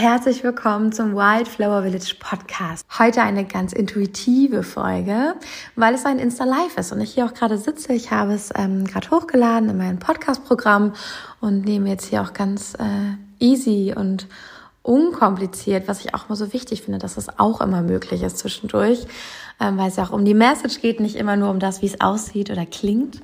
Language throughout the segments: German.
Herzlich willkommen zum Wildflower Village Podcast. Heute eine ganz intuitive Folge, weil es ein Insta Live ist und ich hier auch gerade sitze. Ich habe es ähm, gerade hochgeladen in mein Podcast-Programm und nehme jetzt hier auch ganz äh, easy und unkompliziert, was ich auch immer so wichtig finde, dass das auch immer möglich ist zwischendurch, ähm, weil es ja auch um die Message geht, nicht immer nur um das, wie es aussieht oder klingt.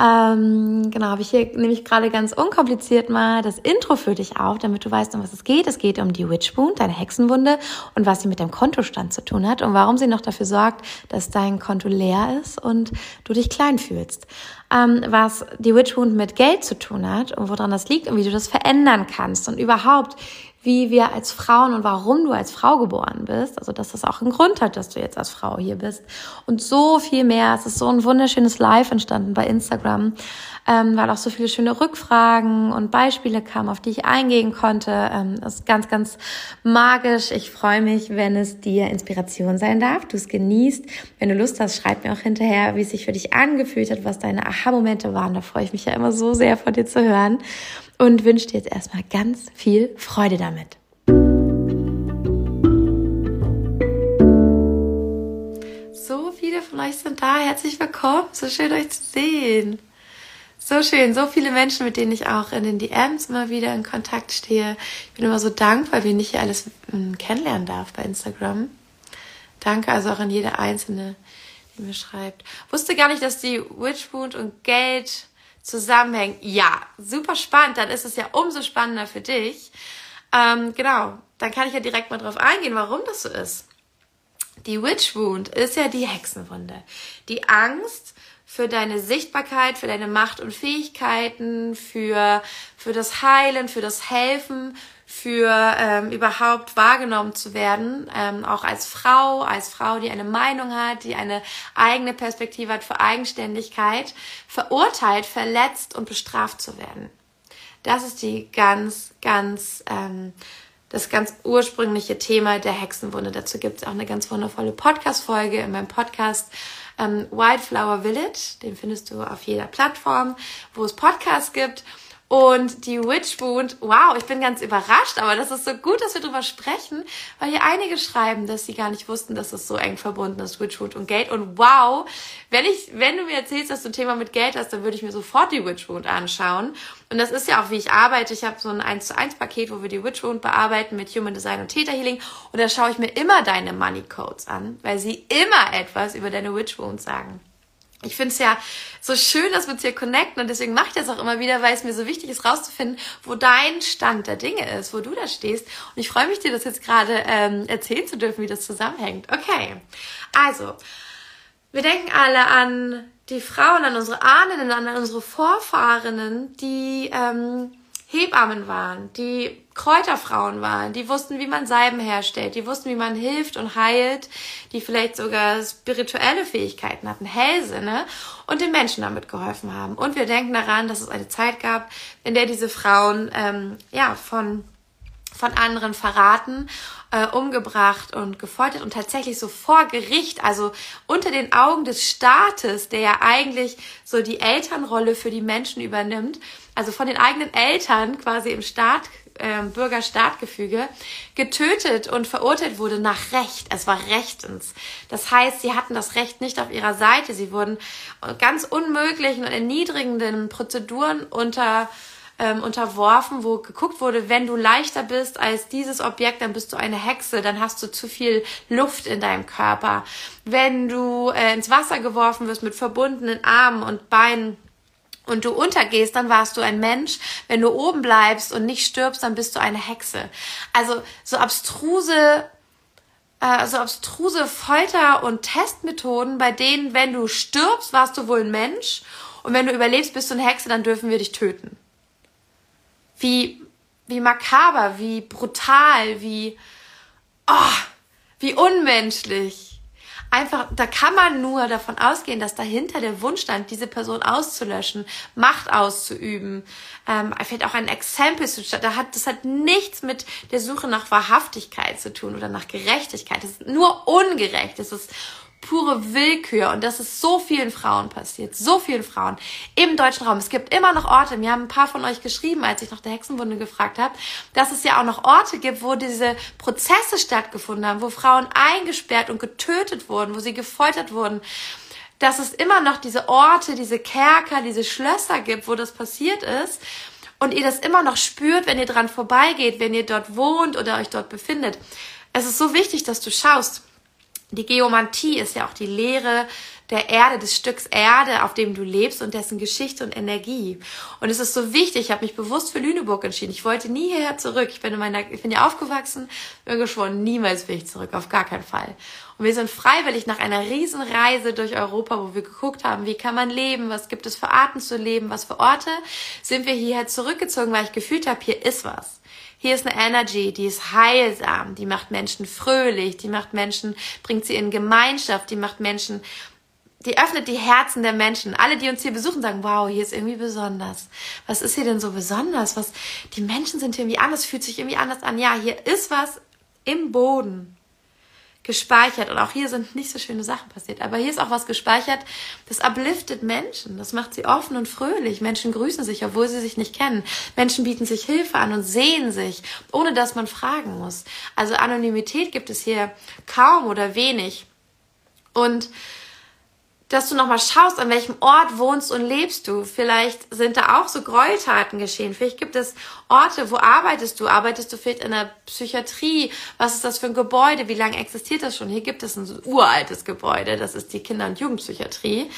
Ähm, genau, habe ich hier nämlich gerade ganz unkompliziert mal das Intro für dich auf, damit du weißt, um was es geht. Es geht um die Witch Wound, deine Hexenwunde und was sie mit dem Kontostand zu tun hat und warum sie noch dafür sorgt, dass dein Konto leer ist und du dich klein fühlst. Ähm, was die Witch Wound mit Geld zu tun hat und woran das liegt und wie du das verändern kannst und überhaupt, wie wir als Frauen und warum du als Frau geboren bist. Also, dass das auch einen Grund hat, dass du jetzt als Frau hier bist. Und so viel mehr. Es ist so ein wunderschönes Live entstanden bei Instagram, ähm, weil auch so viele schöne Rückfragen und Beispiele kamen, auf die ich eingehen konnte. Ähm, das ist ganz, ganz magisch. Ich freue mich, wenn es dir Inspiration sein darf, du es genießt. Wenn du Lust hast, schreib mir auch hinterher, wie es sich für dich angefühlt hat, was deine Aha-Momente waren. Da freue ich mich ja immer so sehr von dir zu hören und wünsche dir jetzt erstmal ganz viel Freude damit. So viele von euch sind da. Herzlich willkommen. So schön euch zu sehen. So schön, so viele Menschen, mit denen ich auch in den DMs immer wieder in Kontakt stehe. Ich bin immer so dankbar, wie ich hier alles hm, kennenlernen darf bei Instagram. Danke also auch an jede Einzelne, die mir schreibt. Wusste gar nicht, dass die Witchwound und Geld zusammenhängen. Ja, super spannend. Dann ist es ja umso spannender für dich. Ähm, genau, dann kann ich ja direkt mal drauf eingehen, warum das so ist. Die Witch Wound ist ja die Hexenwunde. Die Angst für deine Sichtbarkeit, für deine Macht und Fähigkeiten, für, für das Heilen, für das Helfen, für ähm, überhaupt wahrgenommen zu werden, ähm, auch als Frau, als Frau, die eine Meinung hat, die eine eigene Perspektive hat für Eigenständigkeit, verurteilt, verletzt und bestraft zu werden. Das ist die ganz, ganz, ähm, das ganz ursprüngliche Thema der Hexenwunde. Dazu gibt es auch eine ganz wundervolle Podcast-Folge in meinem Podcast ähm, Wildflower Village. Den findest du auf jeder Plattform, wo es Podcasts gibt. Und die Witchwound, wow, ich bin ganz überrascht, aber das ist so gut, dass wir drüber sprechen, weil hier einige schreiben, dass sie gar nicht wussten, dass es so eng verbunden ist, Witchwound und Geld. Und wow, wenn ich, wenn du mir erzählst, dass du ein Thema mit Geld hast, dann würde ich mir sofort die Witchwound anschauen. Und das ist ja auch, wie ich arbeite. Ich habe so ein 1 zu 1 Paket, wo wir die Witchwound bearbeiten mit Human Design und Theta Healing. Und da schaue ich mir immer deine Money Codes an, weil sie immer etwas über deine Witchwound sagen ich finde es ja so schön, dass wir uns hier connecten und deswegen mache ich das auch immer wieder, weil es mir so wichtig ist, rauszufinden, wo dein Stand der Dinge ist, wo du da stehst. Und ich freue mich, dir das jetzt gerade ähm, erzählen zu dürfen, wie das zusammenhängt. Okay, also, wir denken alle an die Frauen, an unsere Ahnen, an unsere Vorfahrinnen, die ähm, Hebammen waren, die Kräuterfrauen waren, die wussten, wie man Salben herstellt, die wussten, wie man hilft und heilt, die vielleicht sogar spirituelle Fähigkeiten hatten, Hellsinne und den Menschen damit geholfen haben. Und wir denken daran, dass es eine Zeit gab, in der diese Frauen ähm, ja von von anderen verraten, äh, umgebracht und gefoltert und tatsächlich so vor Gericht, also unter den Augen des Staates, der ja eigentlich so die Elternrolle für die Menschen übernimmt, also von den eigenen Eltern quasi im Staat, äh, Bürger-Staat-Gefüge, getötet und verurteilt wurde nach Recht. Es war rechtens. Das heißt, sie hatten das Recht nicht auf ihrer Seite. Sie wurden ganz unmöglichen und erniedrigenden Prozeduren unter ähm, unterworfen, wo geguckt wurde, wenn du leichter bist als dieses Objekt, dann bist du eine Hexe, dann hast du zu viel Luft in deinem Körper. Wenn du äh, ins Wasser geworfen wirst mit verbundenen Armen und Beinen, und du untergehst, dann warst du ein Mensch. Wenn du oben bleibst und nicht stirbst, dann bist du eine Hexe. Also so abstruse, äh, so abstruse Folter- und Testmethoden, bei denen, wenn du stirbst, warst du wohl ein Mensch und wenn du überlebst, bist du eine Hexe, dann dürfen wir dich töten. Wie, wie makaber, wie brutal, wie, oh, wie unmenschlich einfach, da kann man nur davon ausgehen, dass dahinter der Wunsch stand, diese Person auszulöschen, Macht auszuüben, ähm, vielleicht auch ein Exempel zu da hat, das hat nichts mit der Suche nach Wahrhaftigkeit zu tun oder nach Gerechtigkeit. Das ist nur ungerecht. Das ist pure Willkür und das ist so vielen Frauen passiert, so vielen Frauen im deutschen Raum. Es gibt immer noch Orte, mir haben ein paar von euch geschrieben, als ich nach der Hexenwunde gefragt habe, dass es ja auch noch Orte gibt, wo diese Prozesse stattgefunden haben, wo Frauen eingesperrt und getötet wurden, wo sie gefoltert wurden. Dass es immer noch diese Orte, diese Kerker, diese Schlösser gibt, wo das passiert ist und ihr das immer noch spürt, wenn ihr dran vorbeigeht, wenn ihr dort wohnt oder euch dort befindet. Es ist so wichtig, dass du schaust, die Geomantie ist ja auch die Lehre der Erde, des Stücks Erde, auf dem du lebst und dessen Geschichte und Energie. Und es ist so wichtig, ich habe mich bewusst für Lüneburg entschieden. Ich wollte nie hierher zurück. Ich bin in meiner, ich bin ja aufgewachsen, bin geschworen, niemals will ich zurück, auf gar keinen Fall. Und wir sind freiwillig nach einer Riesenreise durch Europa, wo wir geguckt haben, wie kann man leben, was gibt es für Arten zu leben, was für Orte, sind wir hierher zurückgezogen, weil ich gefühlt habe, hier ist was. Hier ist eine Energy, die ist heilsam, die macht Menschen fröhlich, die macht Menschen, bringt sie in Gemeinschaft, die macht Menschen, die öffnet die Herzen der Menschen. Alle, die uns hier besuchen, sagen, wow, hier ist irgendwie besonders. Was ist hier denn so besonders? Was, die Menschen sind hier irgendwie anders, fühlt sich irgendwie anders an. Ja, hier ist was im Boden gespeichert. Und auch hier sind nicht so schöne Sachen passiert. Aber hier ist auch was gespeichert, das upliftet Menschen. Das macht sie offen und fröhlich. Menschen grüßen sich, obwohl sie sich nicht kennen. Menschen bieten sich Hilfe an und sehen sich, ohne dass man fragen muss. Also Anonymität gibt es hier kaum oder wenig. Und dass du nochmal schaust, an welchem Ort wohnst und lebst du. Vielleicht sind da auch so Gräueltaten geschehen. Vielleicht gibt es Orte, wo arbeitest du? Arbeitest du vielleicht in der Psychiatrie? Was ist das für ein Gebäude? Wie lange existiert das schon? Hier gibt es ein uraltes Gebäude. Das ist die Kinder- und Jugendpsychiatrie.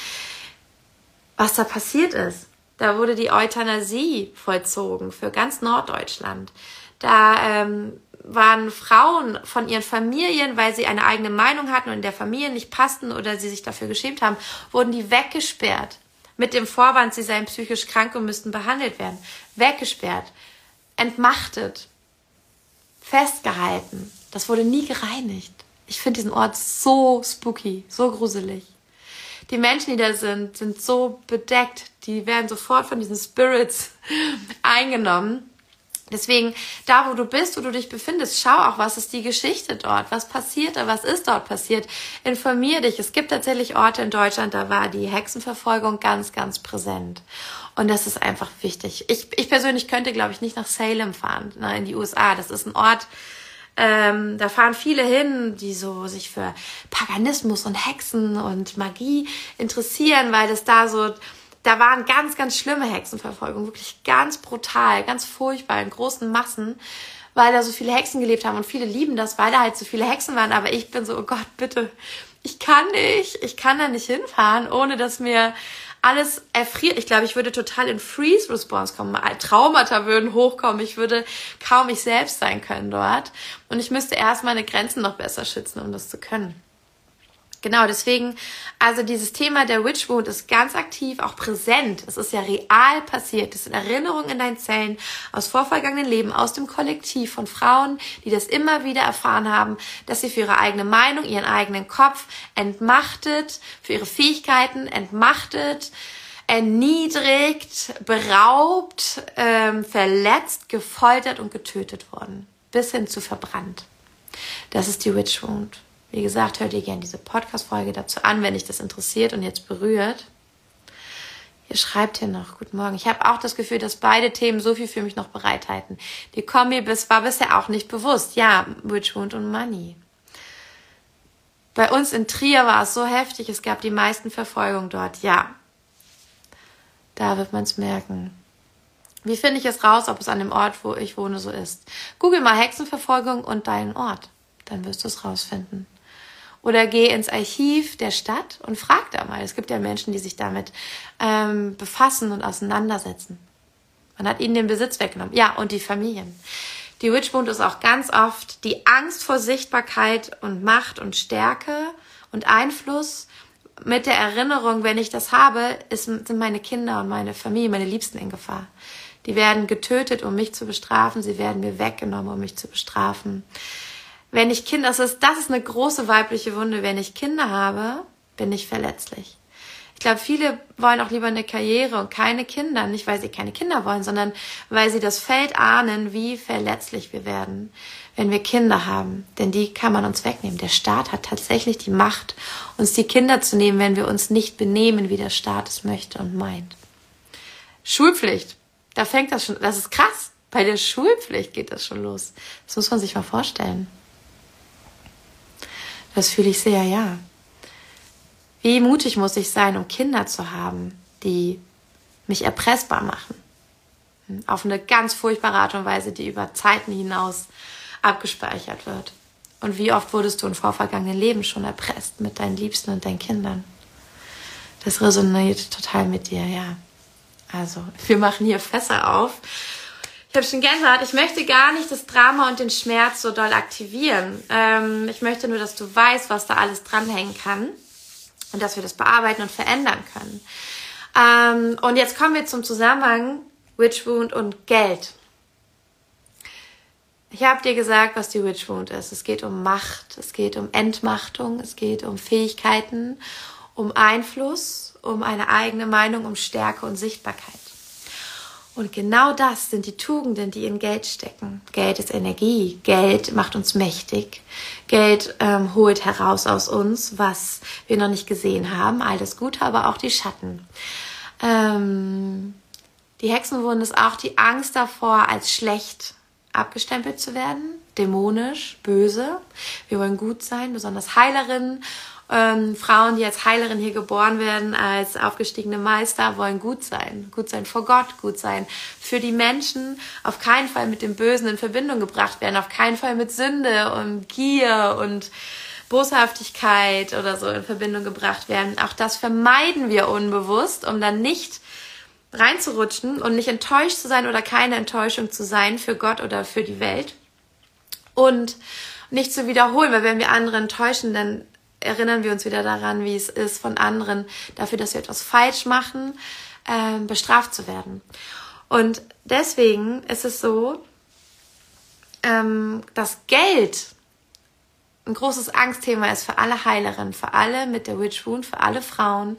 Was da passiert ist. Da wurde die Euthanasie vollzogen für ganz Norddeutschland. Da ähm, waren Frauen von ihren Familien, weil sie eine eigene Meinung hatten und in der Familie nicht passten oder sie sich dafür geschämt haben, wurden die weggesperrt. Mit dem Vorwand, sie seien psychisch krank und müssten behandelt werden. Weggesperrt. Entmachtet. Festgehalten. Das wurde nie gereinigt. Ich finde diesen Ort so spooky, so gruselig. Die Menschen, die da sind, sind so bedeckt. Die werden sofort von diesen Spirits eingenommen. Deswegen, da wo du bist, wo du dich befindest, schau auch, was ist die Geschichte dort, was passiert da, was ist dort passiert. Informier dich. Es gibt tatsächlich Orte in Deutschland, da war die Hexenverfolgung ganz, ganz präsent. Und das ist einfach wichtig. Ich, ich persönlich könnte, glaube ich, nicht nach Salem fahren, ne, in die USA. Das ist ein Ort, ähm, da fahren viele hin, die so sich für Paganismus und Hexen und Magie interessieren, weil das da so da waren ganz, ganz schlimme Hexenverfolgungen, wirklich ganz brutal, ganz furchtbar in großen Massen, weil da so viele Hexen gelebt haben und viele lieben das, weil da halt so viele Hexen waren. Aber ich bin so, oh Gott, bitte, ich kann nicht, ich kann da nicht hinfahren, ohne dass mir alles erfriert. Ich glaube, ich würde total in Freeze-Response kommen. Traumata würden hochkommen. Ich würde kaum ich selbst sein können dort. Und ich müsste erst meine Grenzen noch besser schützen, um das zu können. Genau, deswegen, also dieses Thema der Witch Wound ist ganz aktiv, auch präsent. Es ist ja real passiert. Es sind Erinnerungen in deinen Zellen aus vorvergangenen Leben, aus dem Kollektiv von Frauen, die das immer wieder erfahren haben, dass sie für ihre eigene Meinung, ihren eigenen Kopf entmachtet, für ihre Fähigkeiten entmachtet, erniedrigt, beraubt, ähm, verletzt, gefoltert und getötet worden. Bis hin zu verbrannt. Das ist die Witch Wound. Wie gesagt, hört ihr gerne diese Podcast-Folge dazu an, wenn dich das interessiert und jetzt berührt. Ihr schreibt hier noch, guten Morgen. Ich habe auch das Gefühl, dass beide Themen so viel für mich noch bereithalten. Die Kombi bis, war bisher auch nicht bewusst. Ja, Witchwound und Money. Bei uns in Trier war es so heftig, es gab die meisten Verfolgungen dort. Ja, da wird man es merken. Wie finde ich es raus, ob es an dem Ort, wo ich wohne, so ist? Google mal Hexenverfolgung und deinen Ort. Dann wirst du es rausfinden. Oder geh ins Archiv der Stadt und frag da mal. Es gibt ja Menschen, die sich damit ähm, befassen und auseinandersetzen. Man hat ihnen den Besitz weggenommen. Ja, und die Familien. Die Witchbund ist auch ganz oft die Angst vor Sichtbarkeit und Macht und Stärke und Einfluss mit der Erinnerung, wenn ich das habe, ist, sind meine Kinder und meine Familie, meine Liebsten in Gefahr. Die werden getötet, um mich zu bestrafen. Sie werden mir weggenommen, um mich zu bestrafen. Wenn ich Kinder, das ist, das ist eine große weibliche Wunde. Wenn ich Kinder habe, bin ich verletzlich. Ich glaube, viele wollen auch lieber eine Karriere und keine Kinder. Nicht, weil sie keine Kinder wollen, sondern weil sie das Feld ahnen, wie verletzlich wir werden, wenn wir Kinder haben. Denn die kann man uns wegnehmen. Der Staat hat tatsächlich die Macht, uns die Kinder zu nehmen, wenn wir uns nicht benehmen, wie der Staat es möchte und meint. Schulpflicht. Da fängt das schon, das ist krass. Bei der Schulpflicht geht das schon los. Das muss man sich mal vorstellen. Das fühle ich sehr, ja. Wie mutig muss ich sein, um Kinder zu haben, die mich erpressbar machen? Auf eine ganz furchtbare Art und Weise, die über Zeiten hinaus abgespeichert wird. Und wie oft wurdest du in vorvergangenen Leben schon erpresst mit deinen Liebsten und deinen Kindern? Das resoniert total mit dir, ja. Also, wir machen hier Fässer auf. Ich habe schon Gänsehaut. Ich möchte gar nicht das Drama und den Schmerz so doll aktivieren. Ähm, ich möchte nur, dass du weißt, was da alles dranhängen kann und dass wir das bearbeiten und verändern können. Ähm, und jetzt kommen wir zum Zusammenhang Witch Wound und Geld. Ich habe dir gesagt, was die Witch Wound ist. Es geht um Macht, es geht um Entmachtung, es geht um Fähigkeiten, um Einfluss, um eine eigene Meinung, um Stärke und Sichtbarkeit. Und genau das sind die Tugenden, die in Geld stecken. Geld ist Energie. Geld macht uns mächtig. Geld ähm, holt heraus aus uns, was wir noch nicht gesehen haben. All das Gute, aber auch die Schatten. Ähm, die Hexenwunde ist auch die Angst davor, als schlecht abgestempelt zu werden, dämonisch, böse. Wir wollen gut sein, besonders Heilerinnen ähm, Frauen, die als Heilerin hier geboren werden, als aufgestiegene Meister, wollen gut sein. Gut sein vor Gott, gut sein für die Menschen, auf keinen Fall mit dem Bösen in Verbindung gebracht werden, auf keinen Fall mit Sünde und Gier und Boshaftigkeit oder so in Verbindung gebracht werden. Auch das vermeiden wir unbewusst, um dann nicht reinzurutschen und nicht enttäuscht zu sein oder keine Enttäuschung zu sein für Gott oder für die Welt. Und nicht zu wiederholen, weil wenn wir andere enttäuschen, dann erinnern wir uns wieder daran, wie es ist, von anderen dafür, dass wir etwas falsch machen, äh, bestraft zu werden. Und deswegen ist es so, ähm, dass Geld ein großes Angstthema ist für alle Heilerinnen, für alle mit der Witch Wound, für alle Frauen,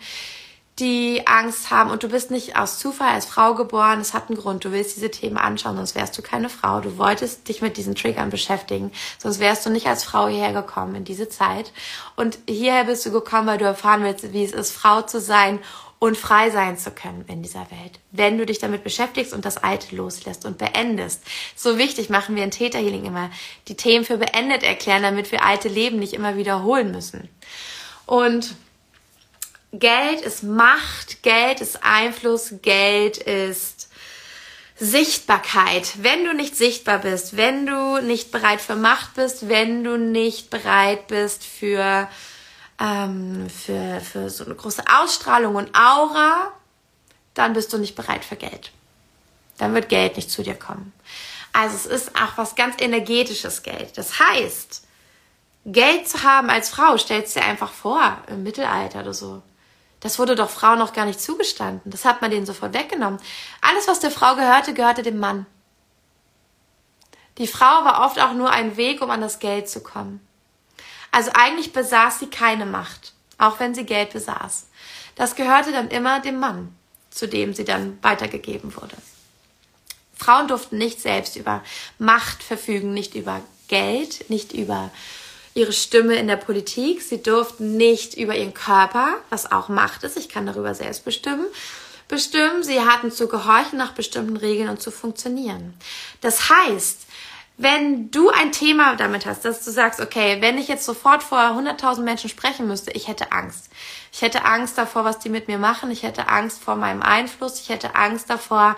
die Angst haben und du bist nicht aus Zufall als Frau geboren, es hat einen Grund, du willst diese Themen anschauen, sonst wärst du keine Frau, du wolltest dich mit diesen Triggern beschäftigen, sonst wärst du nicht als Frau hierher gekommen in diese Zeit und hierher bist du gekommen, weil du erfahren willst, wie es ist, Frau zu sein und frei sein zu können in dieser Welt. Wenn du dich damit beschäftigst und das Alte loslässt und beendest. So wichtig machen wir in Theta Healing immer, die Themen für beendet erklären, damit wir alte Leben nicht immer wiederholen müssen. Und Geld ist Macht, Geld ist Einfluss, Geld ist Sichtbarkeit. Wenn du nicht sichtbar bist, wenn du nicht bereit für Macht bist, wenn du nicht bereit bist für, ähm, für, für so eine große Ausstrahlung und Aura, dann bist du nicht bereit für Geld. Dann wird Geld nicht zu dir kommen. Also es ist auch was ganz energetisches Geld. Das heißt, Geld zu haben als Frau, stellst dir einfach vor, im Mittelalter oder so. Das wurde doch Frauen noch gar nicht zugestanden. Das hat man denen sofort weggenommen. Alles, was der Frau gehörte, gehörte dem Mann. Die Frau war oft auch nur ein Weg, um an das Geld zu kommen. Also eigentlich besaß sie keine Macht, auch wenn sie Geld besaß. Das gehörte dann immer dem Mann, zu dem sie dann weitergegeben wurde. Frauen durften nicht selbst über Macht verfügen, nicht über Geld, nicht über ihre Stimme in der Politik. Sie durften nicht über ihren Körper, was auch Macht ist, ich kann darüber selbst bestimmen, bestimmen. Sie hatten zu gehorchen nach bestimmten Regeln und zu funktionieren. Das heißt, wenn du ein Thema damit hast, dass du sagst, okay, wenn ich jetzt sofort vor 100.000 Menschen sprechen müsste, ich hätte Angst. Ich hätte Angst davor, was die mit mir machen. Ich hätte Angst vor meinem Einfluss. Ich hätte Angst davor,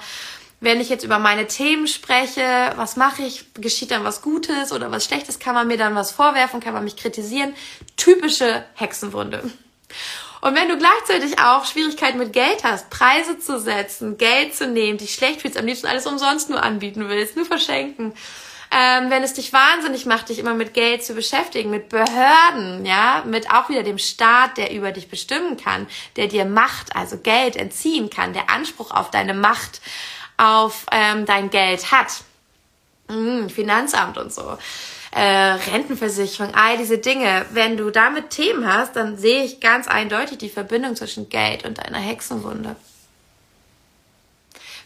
wenn ich jetzt über meine Themen spreche, was mache ich, geschieht dann was Gutes oder was Schlechtes, kann man mir dann was vorwerfen, kann man mich kritisieren. Typische Hexenwunde. Und wenn du gleichzeitig auch Schwierigkeiten mit Geld hast, Preise zu setzen, Geld zu nehmen, dich schlecht fühlst, am liebsten alles umsonst nur anbieten willst, nur verschenken, ähm, wenn es dich wahnsinnig macht, dich immer mit Geld zu beschäftigen, mit Behörden, ja, mit auch wieder dem Staat, der über dich bestimmen kann, der dir Macht, also Geld entziehen kann, der Anspruch auf deine Macht auf ähm, dein Geld hat. Mm, Finanzamt und so. äh, Rentenversicherung, all diese Dinge. Wenn du damit Themen hast, dann sehe ich ganz eindeutig die Verbindung zwischen Geld und deiner Hexenwunde.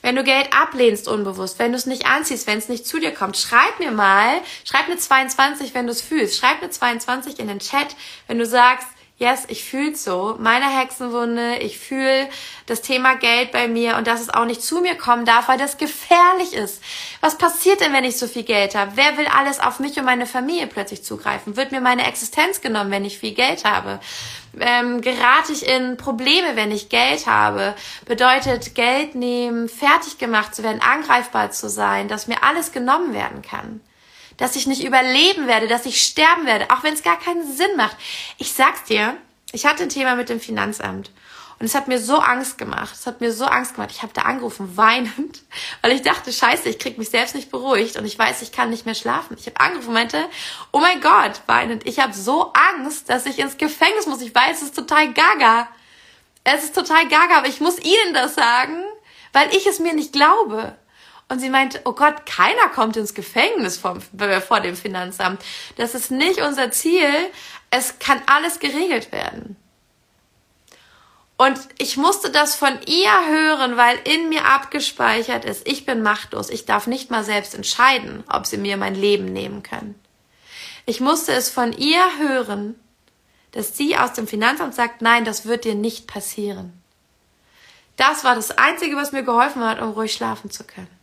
Wenn du Geld ablehnst unbewusst, wenn du es nicht anziehst, wenn es nicht zu dir kommt, schreib mir mal, schreib eine 22, wenn du es fühlst. Schreib eine 22 in den Chat, wenn du sagst, yes, ich fühl's so, meine Hexenwunde, ich fühle das Thema Geld bei mir und dass es auch nicht zu mir kommen darf, weil das gefährlich ist. Was passiert denn, wenn ich so viel Geld habe? Wer will alles auf mich und meine Familie plötzlich zugreifen? Wird mir meine Existenz genommen, wenn ich viel Geld habe? Ähm, gerate ich in Probleme, wenn ich Geld habe? Bedeutet Geld nehmen, fertig gemacht zu werden, angreifbar zu sein, dass mir alles genommen werden kann dass ich nicht überleben werde, dass ich sterben werde, auch wenn es gar keinen Sinn macht. Ich sag's dir, ich hatte ein Thema mit dem Finanzamt und es hat mir so Angst gemacht. Es hat mir so Angst gemacht. Ich habe da angerufen, weinend, weil ich dachte, scheiße, ich krieg mich selbst nicht beruhigt und ich weiß, ich kann nicht mehr schlafen. Ich habe angerufen und meinte, oh mein Gott, weinend, ich habe so Angst, dass ich ins Gefängnis muss. Ich weiß, es ist total gaga. Es ist total gaga, aber ich muss Ihnen das sagen, weil ich es mir nicht glaube. Und sie meinte, oh Gott, keiner kommt ins Gefängnis vom, vor dem Finanzamt. Das ist nicht unser Ziel. Es kann alles geregelt werden. Und ich musste das von ihr hören, weil in mir abgespeichert ist, ich bin machtlos. Ich darf nicht mal selbst entscheiden, ob sie mir mein Leben nehmen können. Ich musste es von ihr hören, dass sie aus dem Finanzamt sagt, nein, das wird dir nicht passieren. Das war das Einzige, was mir geholfen hat, um ruhig schlafen zu können.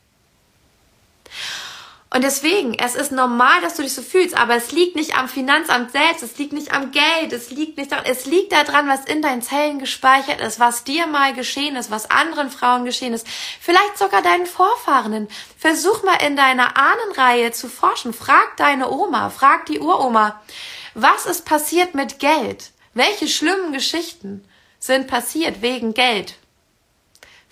Und deswegen, es ist normal, dass du dich so fühlst, aber es liegt nicht am Finanzamt selbst, es liegt nicht am Geld, es liegt nicht daran, es liegt daran, was in deinen Zellen gespeichert ist, was dir mal geschehen ist, was anderen Frauen geschehen ist, vielleicht sogar deinen Vorfahrenen. Versuch mal in deiner Ahnenreihe zu forschen. Frag deine Oma, frag die Uroma, was ist passiert mit Geld? Welche schlimmen Geschichten sind passiert wegen Geld?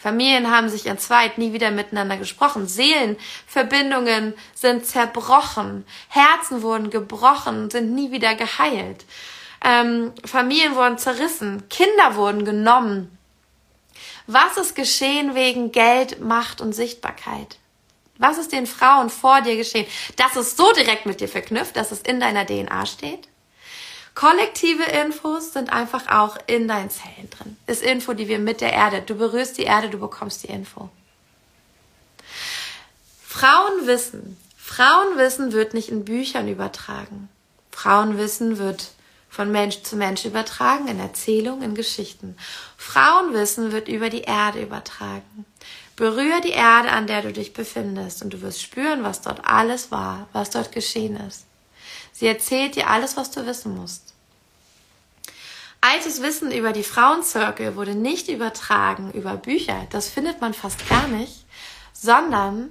Familien haben sich entzweit, nie wieder miteinander gesprochen. Seelenverbindungen sind zerbrochen. Herzen wurden gebrochen, sind nie wieder geheilt. Ähm, Familien wurden zerrissen. Kinder wurden genommen. Was ist geschehen wegen Geld, Macht und Sichtbarkeit? Was ist den Frauen vor dir geschehen? Das ist so direkt mit dir verknüpft, dass es in deiner DNA steht. Kollektive Infos sind einfach auch in deinen Zellen drin. Ist Info, die wir mit der Erde. Du berührst die Erde, du bekommst die Info. Frauenwissen. Frauenwissen wird nicht in Büchern übertragen. Frauenwissen wird von Mensch zu Mensch übertragen, in Erzählungen, in Geschichten. Frauenwissen wird über die Erde übertragen. Berühre die Erde, an der du dich befindest, und du wirst spüren, was dort alles war, was dort geschehen ist. Sie erzählt dir alles, was du wissen musst. Altes Wissen über die Frauenzirkel wurde nicht übertragen über Bücher, das findet man fast gar nicht, sondern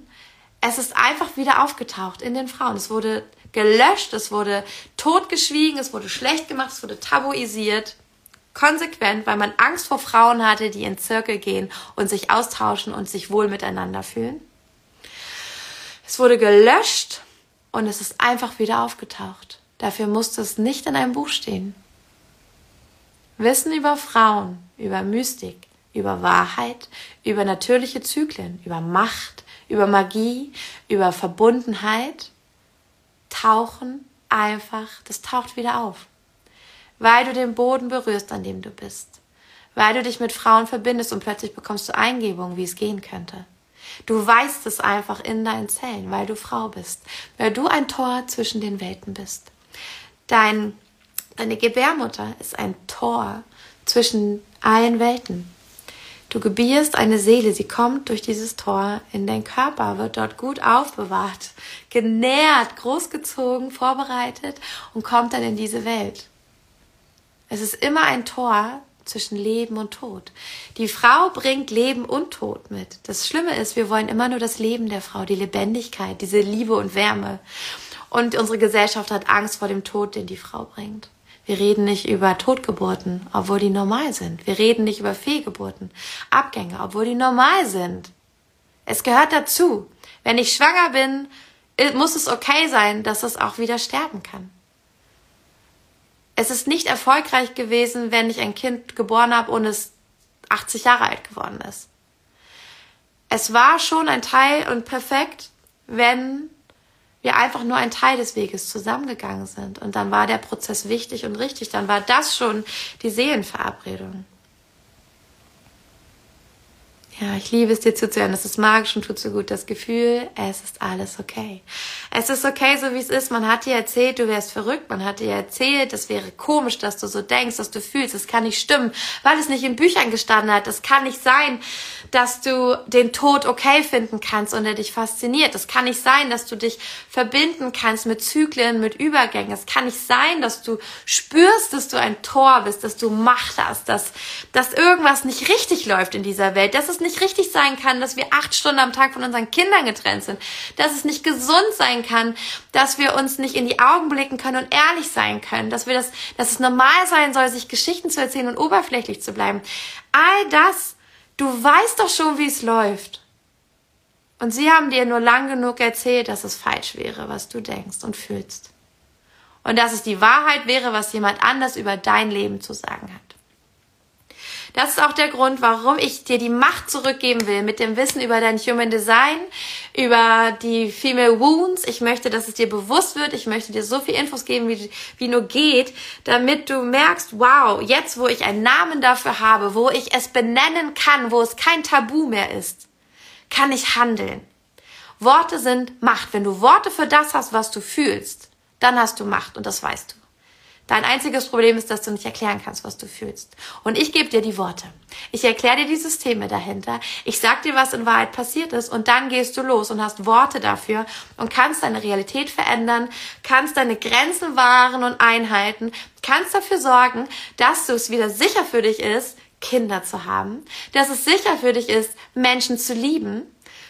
es ist einfach wieder aufgetaucht in den Frauen. Es wurde gelöscht, es wurde totgeschwiegen, es wurde schlecht gemacht, es wurde tabuisiert. Konsequent, weil man Angst vor Frauen hatte, die in Zirkel gehen und sich austauschen und sich wohl miteinander fühlen. Es wurde gelöscht und es ist einfach wieder aufgetaucht. Dafür musste es nicht in einem Buch stehen. Wissen über Frauen, über Mystik, über Wahrheit, über natürliche Zyklen, über Macht, über Magie, über Verbundenheit, tauchen einfach, das taucht wieder auf. Weil du den Boden berührst, an dem du bist. Weil du dich mit Frauen verbindest und plötzlich bekommst du Eingebungen, wie es gehen könnte. Du weißt es einfach in deinen Zellen, weil du Frau bist, weil du ein Tor zwischen den Welten bist. Dein, deine Gebärmutter ist ein Tor zwischen allen Welten. Du gebierst eine Seele, sie kommt durch dieses Tor in dein Körper, wird dort gut aufbewahrt, genährt, großgezogen, vorbereitet und kommt dann in diese Welt. Es ist immer ein Tor zwischen Leben und Tod. Die Frau bringt Leben und Tod mit. Das Schlimme ist, wir wollen immer nur das Leben der Frau, die Lebendigkeit, diese Liebe und Wärme. Und unsere Gesellschaft hat Angst vor dem Tod, den die Frau bringt. Wir reden nicht über Totgeburten, obwohl die normal sind. Wir reden nicht über Fehlgeburten, Abgänge, obwohl die normal sind. Es gehört dazu. Wenn ich schwanger bin, muss es okay sein, dass es auch wieder sterben kann es ist nicht erfolgreich gewesen, wenn ich ein Kind geboren habe und es 80 Jahre alt geworden ist. Es war schon ein Teil und perfekt, wenn wir einfach nur ein Teil des Weges zusammengegangen sind. Und dann war der Prozess wichtig und richtig. Dann war das schon die Seelenverabredung. Ja, ich liebe es dir zuzuhören. Das ist magisch und tut so gut. Das Gefühl, es ist alles okay. Es ist okay, so wie es ist. Man hat dir erzählt, du wärst verrückt. Man hat dir erzählt, es wäre komisch, dass du so denkst, dass du fühlst. Es kann nicht stimmen, weil es nicht in Büchern gestanden hat. Es kann nicht sein, dass du den Tod okay finden kannst und er dich fasziniert. Es kann nicht sein, dass du dich verbinden kannst mit Zyklen, mit Übergängen. Es kann nicht sein, dass du spürst, dass du ein Tor bist, dass du Macht hast, dass, dass irgendwas nicht richtig läuft in dieser Welt. Das ist nicht richtig sein kann, dass wir acht Stunden am Tag von unseren Kindern getrennt sind, dass es nicht gesund sein kann, dass wir uns nicht in die Augen blicken können und ehrlich sein können, dass wir das, dass es normal sein soll, sich Geschichten zu erzählen und oberflächlich zu bleiben. All das, du weißt doch schon, wie es läuft. Und sie haben dir nur lang genug erzählt, dass es falsch wäre, was du denkst und fühlst. Und dass es die Wahrheit wäre, was jemand anders über dein Leben zu sagen hat. Das ist auch der Grund, warum ich dir die Macht zurückgeben will mit dem Wissen über dein Human Design, über die Female Wounds. Ich möchte, dass es dir bewusst wird. Ich möchte dir so viel Infos geben, wie, wie nur geht, damit du merkst, wow, jetzt, wo ich einen Namen dafür habe, wo ich es benennen kann, wo es kein Tabu mehr ist, kann ich handeln. Worte sind Macht. Wenn du Worte für das hast, was du fühlst, dann hast du Macht und das weißt du. Dein einziges Problem ist, dass du nicht erklären kannst, was du fühlst. Und ich gebe dir die Worte. Ich erkläre dir die Systeme dahinter. Ich sag dir, was in Wahrheit passiert ist. Und dann gehst du los und hast Worte dafür und kannst deine Realität verändern, kannst deine Grenzen wahren und einhalten, kannst dafür sorgen, dass du es wieder sicher für dich ist, Kinder zu haben, dass es sicher für dich ist, Menschen zu lieben,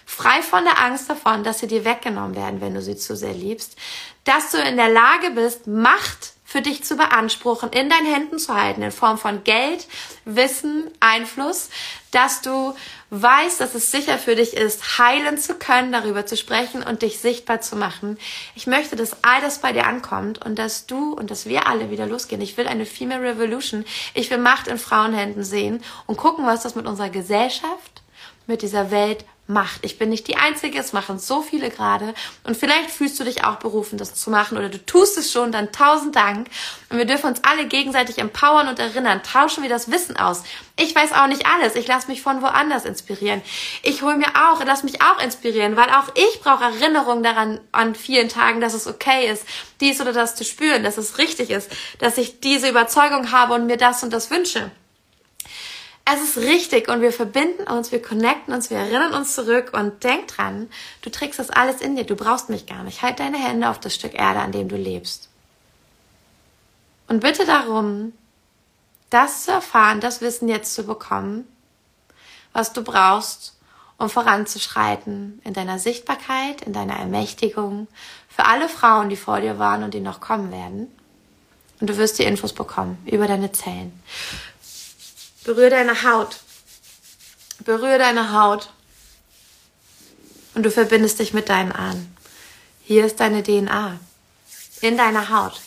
frei von der Angst davon, dass sie dir weggenommen werden, wenn du sie zu sehr liebst, dass du in der Lage bist, Macht für dich zu beanspruchen, in deinen Händen zu halten, in Form von Geld, Wissen, Einfluss, dass du weißt, dass es sicher für dich ist, heilen zu können, darüber zu sprechen und dich sichtbar zu machen. Ich möchte, dass all das bei dir ankommt und dass du und dass wir alle wieder losgehen. Ich will eine Female Revolution. Ich will Macht in Frauenhänden sehen und gucken, was das mit unserer Gesellschaft, mit dieser Welt macht. Ich bin nicht die Einzige, es machen so viele gerade. Und vielleicht fühlst du dich auch berufen, das zu machen oder du tust es schon, dann tausend Dank. Und wir dürfen uns alle gegenseitig empowern und erinnern. Tauschen wir das Wissen aus. Ich weiß auch nicht alles. Ich lasse mich von woanders inspirieren. Ich hole mir auch, lass mich auch inspirieren, weil auch ich brauche Erinnerung daran an vielen Tagen, dass es okay ist, dies oder das zu spüren, dass es richtig ist, dass ich diese Überzeugung habe und mir das und das wünsche. Es ist richtig und wir verbinden uns, wir connecten uns, wir erinnern uns zurück und denk dran, du trägst das alles in dir, du brauchst mich gar nicht. Halt deine Hände auf das Stück Erde, an dem du lebst. Und bitte darum, das zu erfahren, das Wissen jetzt zu bekommen, was du brauchst, um voranzuschreiten in deiner Sichtbarkeit, in deiner Ermächtigung, für alle Frauen, die vor dir waren und die noch kommen werden. Und du wirst die Infos bekommen über deine Zellen. Berühr deine Haut. Berühr deine Haut. Und du verbindest dich mit deinen Ahnen. Hier ist deine DNA. In deiner Haut.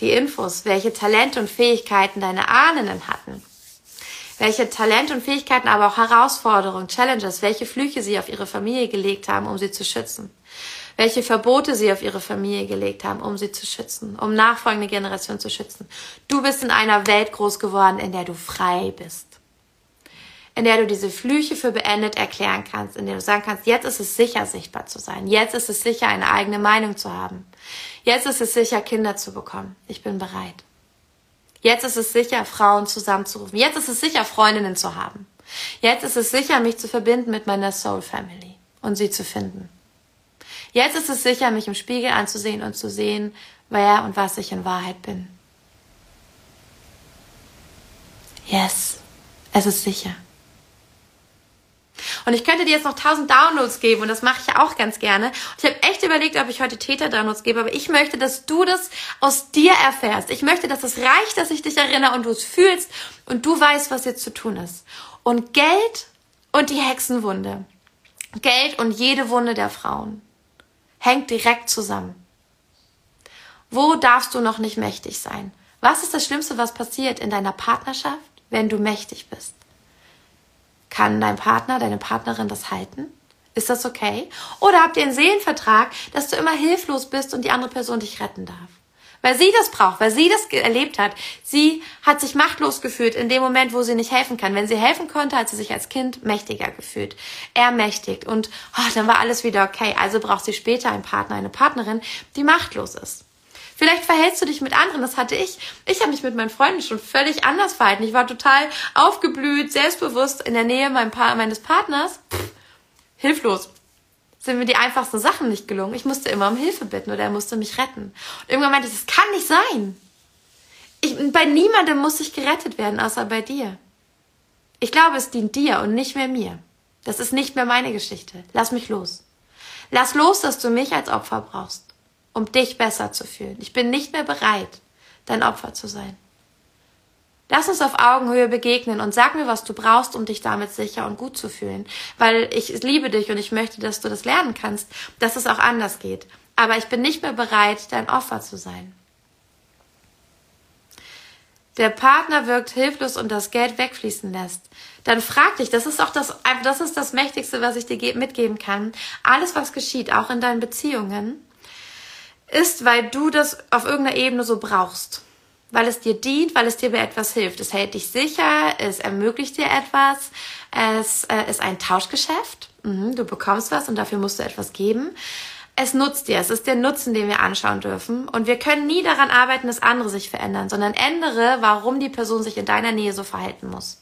Die Infos, welche Talente und Fähigkeiten deine Ahnen hatten. Welche Talente und Fähigkeiten, aber auch Herausforderungen, Challenges, welche Flüche sie auf ihre Familie gelegt haben, um sie zu schützen welche Verbote sie auf ihre Familie gelegt haben, um sie zu schützen, um nachfolgende Generationen zu schützen. Du bist in einer Welt groß geworden, in der du frei bist. In der du diese Flüche für beendet erklären kannst, in der du sagen kannst, jetzt ist es sicher, sichtbar zu sein. Jetzt ist es sicher, eine eigene Meinung zu haben. Jetzt ist es sicher, Kinder zu bekommen. Ich bin bereit. Jetzt ist es sicher, Frauen zusammenzurufen. Jetzt ist es sicher, Freundinnen zu haben. Jetzt ist es sicher, mich zu verbinden mit meiner Soul Family und sie zu finden. Jetzt ist es sicher, mich im Spiegel anzusehen und zu sehen, wer und was ich in Wahrheit bin. Yes, es ist sicher. Und ich könnte dir jetzt noch tausend Downloads geben und das mache ich ja auch ganz gerne. Ich habe echt überlegt, ob ich heute Täter-Downloads gebe, aber ich möchte, dass du das aus dir erfährst. Ich möchte, dass es reicht, dass ich dich erinnere und du es fühlst und du weißt, was jetzt zu tun ist. Und Geld und die Hexenwunde. Geld und jede Wunde der Frauen hängt direkt zusammen. Wo darfst du noch nicht mächtig sein? Was ist das Schlimmste, was passiert in deiner Partnerschaft, wenn du mächtig bist? Kann dein Partner, deine Partnerin das halten? Ist das okay? Oder habt ihr einen Seelenvertrag, dass du immer hilflos bist und die andere Person dich retten darf? Weil sie das braucht, weil sie das erlebt hat. Sie hat sich machtlos gefühlt in dem Moment, wo sie nicht helfen kann. Wenn sie helfen konnte, hat sie sich als Kind mächtiger gefühlt. Ermächtigt. Und oh, dann war alles wieder okay. Also braucht sie später einen Partner, eine Partnerin, die machtlos ist. Vielleicht verhältst du dich mit anderen, das hatte ich. Ich habe mich mit meinen Freunden schon völlig anders verhalten. Ich war total aufgeblüht, selbstbewusst in der Nähe meines Partners. Pff, hilflos sind mir die einfachsten Sachen nicht gelungen. Ich musste immer um Hilfe bitten oder er musste mich retten. Und irgendwann meinte ich, das kann nicht sein. Ich, bei niemandem muss ich gerettet werden, außer bei dir. Ich glaube, es dient dir und nicht mehr mir. Das ist nicht mehr meine Geschichte. Lass mich los. Lass los, dass du mich als Opfer brauchst, um dich besser zu fühlen. Ich bin nicht mehr bereit, dein Opfer zu sein. Lass uns auf Augenhöhe begegnen und sag mir, was du brauchst, um dich damit sicher und gut zu fühlen. Weil ich liebe dich und ich möchte, dass du das lernen kannst, dass es auch anders geht. Aber ich bin nicht mehr bereit, dein Opfer zu sein. Der Partner wirkt hilflos und das Geld wegfließen lässt. Dann frag dich, das ist auch das, das ist das Mächtigste, was ich dir mitgeben kann. Alles, was geschieht, auch in deinen Beziehungen, ist, weil du das auf irgendeiner Ebene so brauchst weil es dir dient, weil es dir bei etwas hilft. Es hält dich sicher, es ermöglicht dir etwas, es äh, ist ein Tauschgeschäft. Mhm, du bekommst was und dafür musst du etwas geben. Es nutzt dir, es ist der Nutzen, den wir anschauen dürfen. Und wir können nie daran arbeiten, dass andere sich verändern, sondern ändere, warum die Person sich in deiner Nähe so verhalten muss.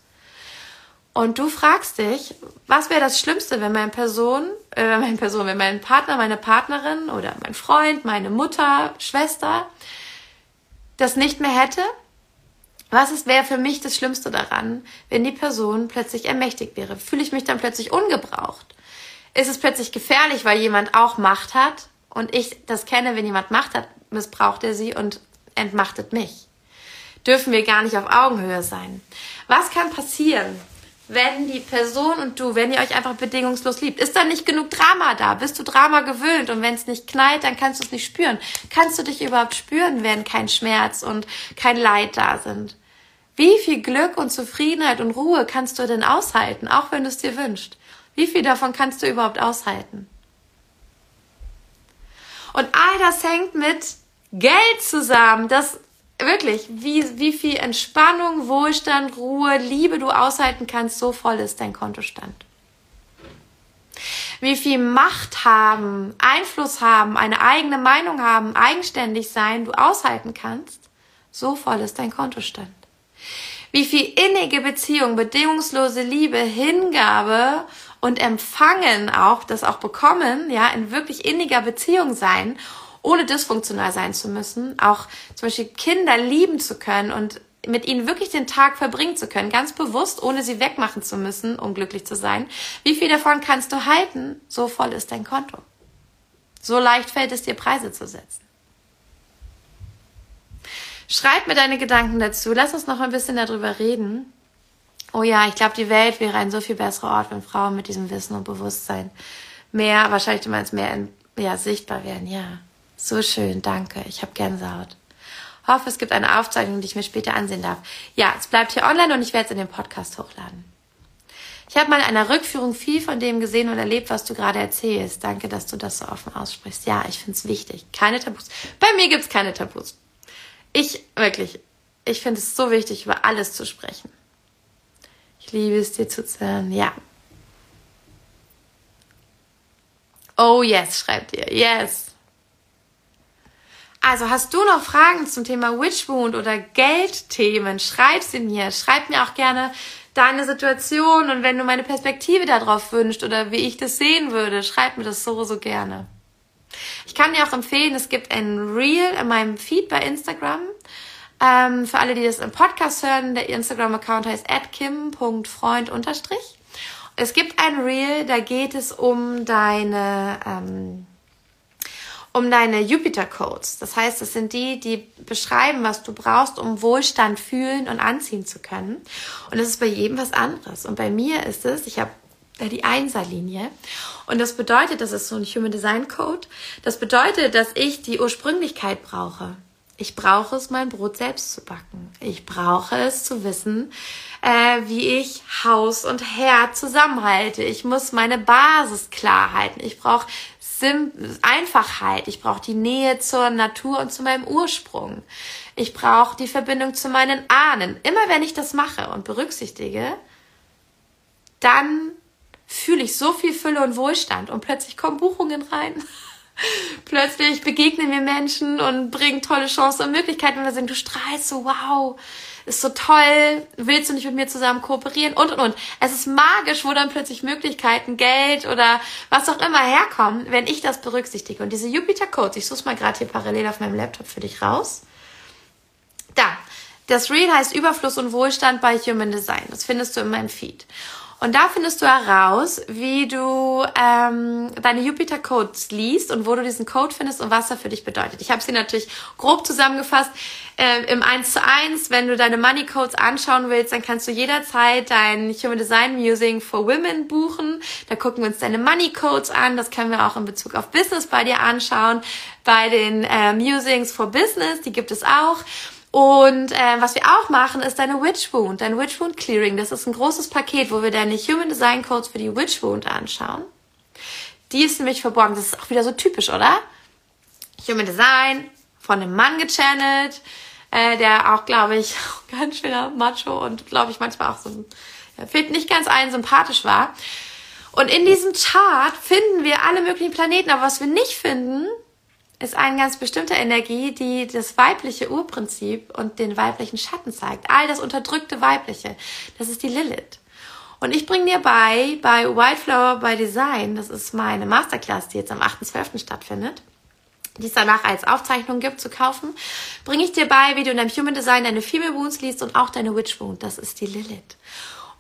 Und du fragst dich, was wäre das Schlimmste, wenn meine Person, äh, meine Person, wenn mein Partner, meine Partnerin oder mein Freund, meine Mutter, Schwester das nicht mehr hätte? Was wäre für mich das Schlimmste daran, wenn die Person plötzlich ermächtigt wäre? Fühle ich mich dann plötzlich ungebraucht? Ist es plötzlich gefährlich, weil jemand auch Macht hat und ich das kenne, wenn jemand Macht hat, missbraucht er sie und entmachtet mich? Dürfen wir gar nicht auf Augenhöhe sein? Was kann passieren, wenn die Person und du, wenn ihr euch einfach bedingungslos liebt? Ist da nicht genug Drama da? Bist du Drama gewöhnt? Und wenn es nicht knallt, dann kannst du es nicht spüren. Kannst du dich überhaupt spüren, wenn kein Schmerz und kein Leid da sind? Wie viel Glück und Zufriedenheit und Ruhe kannst du denn aushalten, auch wenn du es dir wünschst? Wie viel davon kannst du überhaupt aushalten? Und all das hängt mit Geld zusammen. Das wirklich, wie, wie viel Entspannung, Wohlstand, Ruhe, Liebe du aushalten kannst, so voll ist dein Kontostand. Wie viel Macht haben, Einfluss haben, eine eigene Meinung haben, eigenständig sein, du aushalten kannst, so voll ist dein Kontostand. Wie viel innige Beziehung, bedingungslose Liebe, Hingabe und Empfangen auch, das auch bekommen, ja, in wirklich inniger Beziehung sein ohne dysfunktional sein zu müssen, auch zum Beispiel Kinder lieben zu können und mit ihnen wirklich den Tag verbringen zu können, ganz bewusst, ohne sie wegmachen zu müssen, um glücklich zu sein. Wie viel davon kannst du halten? So voll ist dein Konto. So leicht fällt es dir, Preise zu setzen. Schreib mir deine Gedanken dazu. Lass uns noch ein bisschen darüber reden. Oh ja, ich glaube, die Welt wäre ein so viel besserer Ort, wenn Frauen mit diesem Wissen und Bewusstsein mehr, wahrscheinlich du meinst mehr in, ja, sichtbar werden. Ja. So schön, danke. Ich habe Gänsehaut. Hoffe, es gibt eine Aufzeichnung, die ich mir später ansehen darf. Ja, es bleibt hier online und ich werde es in den Podcast hochladen. Ich habe mal in einer Rückführung viel von dem gesehen und erlebt, was du gerade erzählst. Danke, dass du das so offen aussprichst. Ja, ich finde es wichtig. Keine Tabus. Bei mir gibt es keine Tabus. Ich, wirklich, ich finde es so wichtig, über alles zu sprechen. Ich liebe es, dir zu zuzuhören. Ja. Oh yes, schreibt ihr. Yes. Also hast du noch Fragen zum Thema Witchwound oder Geldthemen? Schreib sie mir. Schreib mir auch gerne deine Situation und wenn du meine Perspektive darauf wünschst oder wie ich das sehen würde, schreib mir das so, so gerne. Ich kann dir auch empfehlen, es gibt ein Reel in meinem Feed bei Instagram. Ähm, für alle, die das im Podcast hören, der Instagram-Account heißt atkim.freund Es gibt ein Reel, da geht es um deine ähm, um deine Jupiter-Codes. Das heißt, das sind die, die beschreiben, was du brauchst, um Wohlstand fühlen und anziehen zu können. Und das ist bei jedem was anderes. Und bei mir ist es, ich habe die Einserlinie. Und das bedeutet, das ist so ein Human Design Code. Das bedeutet, dass ich die Ursprünglichkeit brauche. Ich brauche es, mein Brot selbst zu backen. Ich brauche es zu wissen, äh, wie ich Haus und Herd zusammenhalte. Ich muss meine Basis klar halten. Ich brauche Sim Einfachheit. Ich brauche die Nähe zur Natur und zu meinem Ursprung. Ich brauche die Verbindung zu meinen Ahnen. Immer wenn ich das mache und berücksichtige, dann fühle ich so viel Fülle und Wohlstand und plötzlich kommen Buchungen rein. plötzlich begegnen mir Menschen und bringen tolle Chancen und Möglichkeiten, wenn wir sagen, du strahlst so, wow, ist so toll, willst du nicht mit mir zusammen kooperieren und und und. Es ist magisch, wo dann plötzlich Möglichkeiten, Geld oder was auch immer herkommen, wenn ich das berücksichtige. Und diese Jupiter Codes, ich suche mal gerade hier parallel auf meinem Laptop für dich raus. Da, das Reel heißt Überfluss und Wohlstand bei Human Design. Das findest du in meinem Feed. Und da findest du heraus, wie du ähm, deine Jupiter Codes liest und wo du diesen Code findest und was er für dich bedeutet. Ich habe sie natürlich grob zusammengefasst äh, im 1 zu 1. Wenn du deine Money Codes anschauen willst, dann kannst du jederzeit dein Human Design Musing for Women buchen. Da gucken wir uns deine Money Codes an. Das können wir auch in Bezug auf Business bei dir anschauen. Bei den äh, Musings for Business, die gibt es auch. Und äh, was wir auch machen, ist deine Witch Wound, dein Witch Wound Clearing. Das ist ein großes Paket, wo wir deine Human Design Codes für die Witch Wound anschauen. Die ist nämlich verborgen. Das ist auch wieder so typisch, oder? Human Design, von einem Mann gechannelt, äh, der auch, glaube ich, ganz schöner Macho und, glaube ich, manchmal auch so, ja, fehlt nicht ganz ein, sympathisch war. Und in diesem Chart finden wir alle möglichen Planeten, aber was wir nicht finden, ist eine ganz bestimmte Energie, die das weibliche Urprinzip und den weiblichen Schatten zeigt. All das unterdrückte Weibliche. Das ist die Lilith. Und ich bringe dir bei, bei Wildflower by Design, das ist meine Masterclass, die jetzt am 8.12. stattfindet, die es danach als Aufzeichnung gibt zu kaufen, bringe ich dir bei, wie du in deinem Human Design deine Female Wounds liest und auch deine Witch Wound. Das ist die Lilith.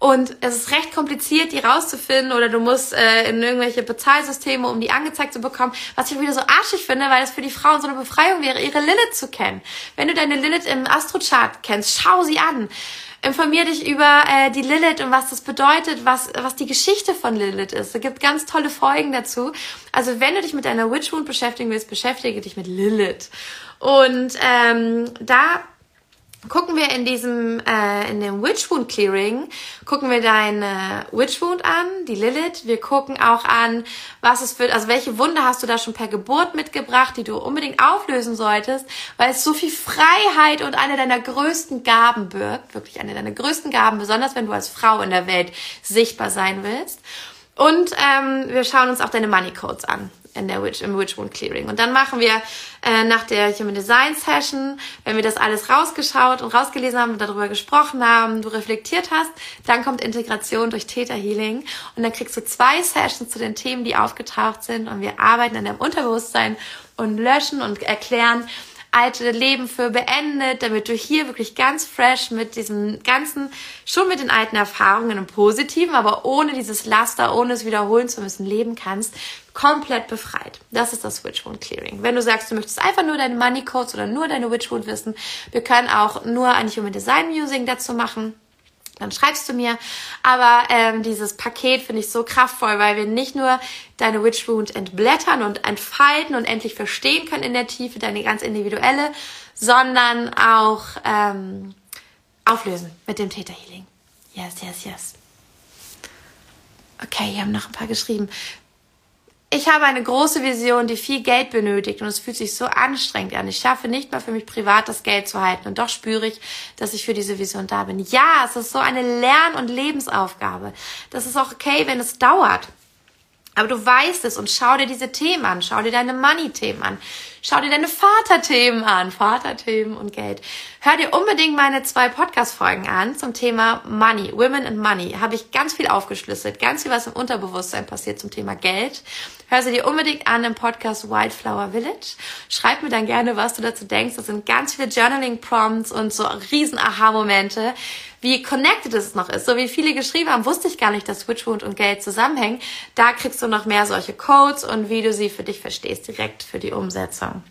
Und es ist recht kompliziert, die rauszufinden oder du musst äh, in irgendwelche Bezahlsysteme, um die angezeigt zu bekommen. Was ich wieder so arschig finde, weil es für die Frauen so eine Befreiung wäre, ihre Lilith zu kennen. Wenn du deine Lilith im Astrochart kennst, schau sie an. Informier dich über äh, die Lilith und was das bedeutet, was, was die Geschichte von Lilith ist. Es gibt ganz tolle Folgen dazu. Also wenn du dich mit deiner Witchwound beschäftigen willst, beschäftige dich mit Lilith. Und ähm, da gucken wir in diesem, äh, in dem Witch Wound Clearing, gucken wir deine Witch Wound an, die Lilith. Wir gucken auch an, was es für, also welche Wunde hast du da schon per Geburt mitgebracht, die du unbedingt auflösen solltest, weil es so viel Freiheit und eine deiner größten Gaben birgt, wirklich eine deiner größten Gaben, besonders wenn du als Frau in der Welt sichtbar sein willst. Und ähm, wir schauen uns auch deine Money Codes an in der Witch, im Witch Wound Clearing. Und dann machen wir äh, nach der Human Design Session, wenn wir das alles rausgeschaut und rausgelesen haben und darüber gesprochen haben, du reflektiert hast, dann kommt Integration durch Theta Healing und dann kriegst du zwei Sessions zu den Themen, die aufgetaucht sind und wir arbeiten an deinem Unterbewusstsein und löschen und erklären, alte Leben für beendet, damit du hier wirklich ganz fresh mit diesem ganzen, schon mit den alten Erfahrungen im Positiven, aber ohne dieses Laster, ohne es wiederholen zu müssen, leben kannst, komplett befreit. Das ist das Switch Wound Clearing. Wenn du sagst, du möchtest einfach nur deine Money Codes oder nur deine Witch Wound wissen, wir können auch nur ein Human Design Musing dazu machen dann schreibst du mir. Aber ähm, dieses Paket finde ich so kraftvoll, weil wir nicht nur deine Witch Wound entblättern und entfalten und endlich verstehen können in der Tiefe, deine ganz individuelle, sondern auch ähm, auflösen mit dem Theta Healing. Yes, yes, yes. Okay, hier haben noch ein paar geschrieben ich habe eine große Vision, die viel Geld benötigt und es fühlt sich so anstrengend an. Ich schaffe nicht mal für mich privat das Geld zu halten und doch spüre ich, dass ich für diese Vision da bin. Ja, es ist so eine Lern- und Lebensaufgabe. Das ist auch okay, wenn es dauert. Aber du weißt es und schau dir diese Themen an, schau dir deine Money-Themen an, schau dir deine Vaterthemen an, Vaterthemen und Geld. Hör dir unbedingt meine zwei Podcast-Folgen an zum Thema Money, Women and Money. Habe ich ganz viel aufgeschlüsselt, ganz viel, was im Unterbewusstsein passiert zum Thema Geld. Hör sie dir unbedingt an im Podcast Wildflower Village. Schreib mir dann gerne, was du dazu denkst. Das sind ganz viele Journaling-Prompts und so riesen Aha-Momente wie connected es noch ist. So wie viele geschrieben haben, wusste ich gar nicht, dass Switchwound und Geld zusammenhängen. Da kriegst du noch mehr solche Codes und wie du sie für dich verstehst, direkt für die Umsetzung.